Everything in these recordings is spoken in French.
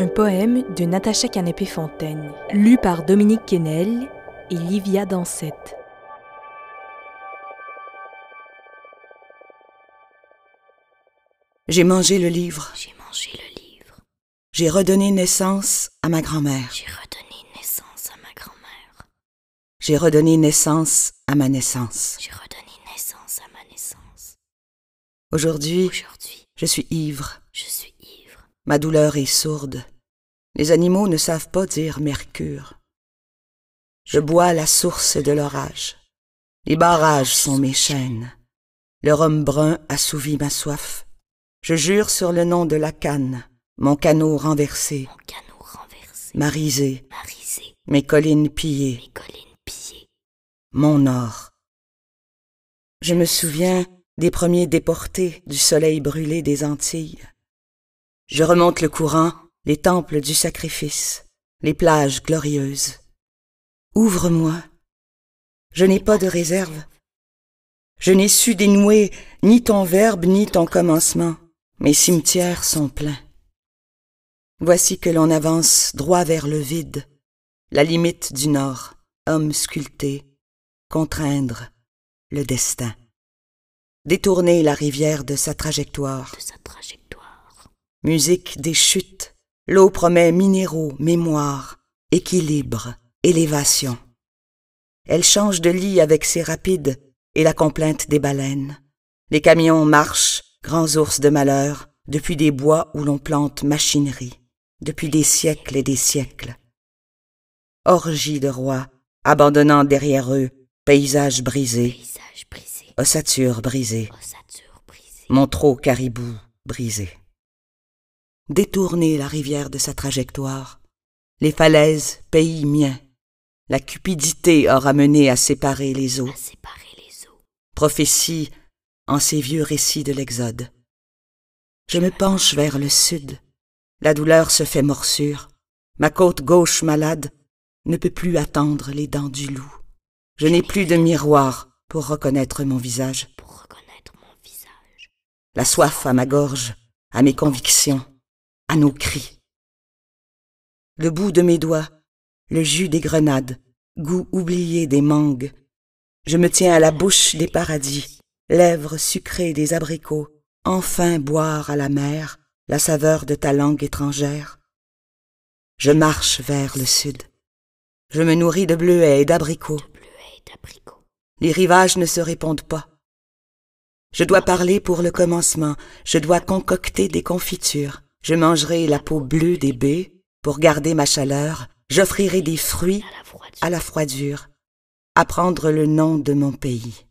Un poème de Natacha Canépé-Fontaine, lu par Dominique Quesnel et Livia Dansette. J'ai mangé le livre. J'ai mangé le livre. J'ai redonné naissance à ma grand-mère. J'ai redonné naissance à ma grand-mère. J'ai redonné naissance à ma naissance. J'ai redonné naissance à ma naissance. Aujourd'hui, Aujourd'hui, je suis ivre. je suis ivre. Ma douleur est sourde. Les animaux ne savent pas dire mercure. Je bois la source de l'orage. Les barrages sont mes chaînes. Le rhum brun assouvit ma soif. Je jure sur le nom de la canne, mon canot renversé, Mon canot renversé. ma risée, Ma risée. mes collines pillées, Mes collines pillées. mon or. Je me souviens des premiers déportés du soleil brûlé des Antilles. Je remonte le courant, les temples du sacrifice, les plages glorieuses. Ouvre-moi. Je n'ai pas de réserve. Je n'ai su dénouer ni ton verbe ni ton commencement. Mes cimetières sont pleins. Voici que l'on avance droit vers le vide, la limite du nord, homme sculpté, contraindre le destin. Détourner la rivière de sa trajectoire. Musique des chutes, l'eau promet minéraux, mémoire, équilibre, élévation. Elle change de lit avec ses rapides et la complainte des baleines. Les camions marchent, grands ours de malheur, depuis des bois où l'on plante machinerie, depuis des siècles et des siècles. Orgie de rois, abandonnant derrière eux paysages brisés, Paysage brisé. ossature brisée, Ossature brisée. Montreux caribou brisé. Détourner la rivière de sa trajectoire, les falaises, pays mien, la cupidité aura mené à séparer les eaux, À séparer les eaux. prophétie en ces vieux récits de l'Exode. Je me penche vers le sud, la douleur se fait morsure, ma côte gauche malade ne peut plus attendre les dents du loup. Je n'ai plus de miroir pour reconnaître mon visage. Pour reconnaître mon visage. la soif à ma gorge, à mes convictions, à nos cris. Le bout de mes doigts, le jus des grenades, goût oublié des mangues. Je me tiens à la bouche des paradis, lèvres sucrées des abricots, enfin boire à la mer la saveur de ta langue étrangère. Je marche vers le sud. Je me nourris de bleuets et d'abricots. Les rivages ne se répondent pas. Je dois parler pour le commencement, je dois concocter des confitures, je mangerai la peau bleue des baies pour garder ma chaleur, j'offrirai des fruits À la froidure. apprendre le nom de mon pays.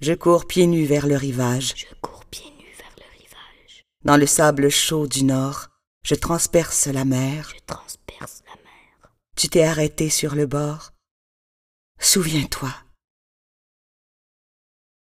Je cours pieds nus vers le rivage, Je cours pieds nus vers le rivage. dans le sable chaud du nord, je transperce la mer, Je transperce la mer. tu t'es arrêté sur le bord. Souviens-toi,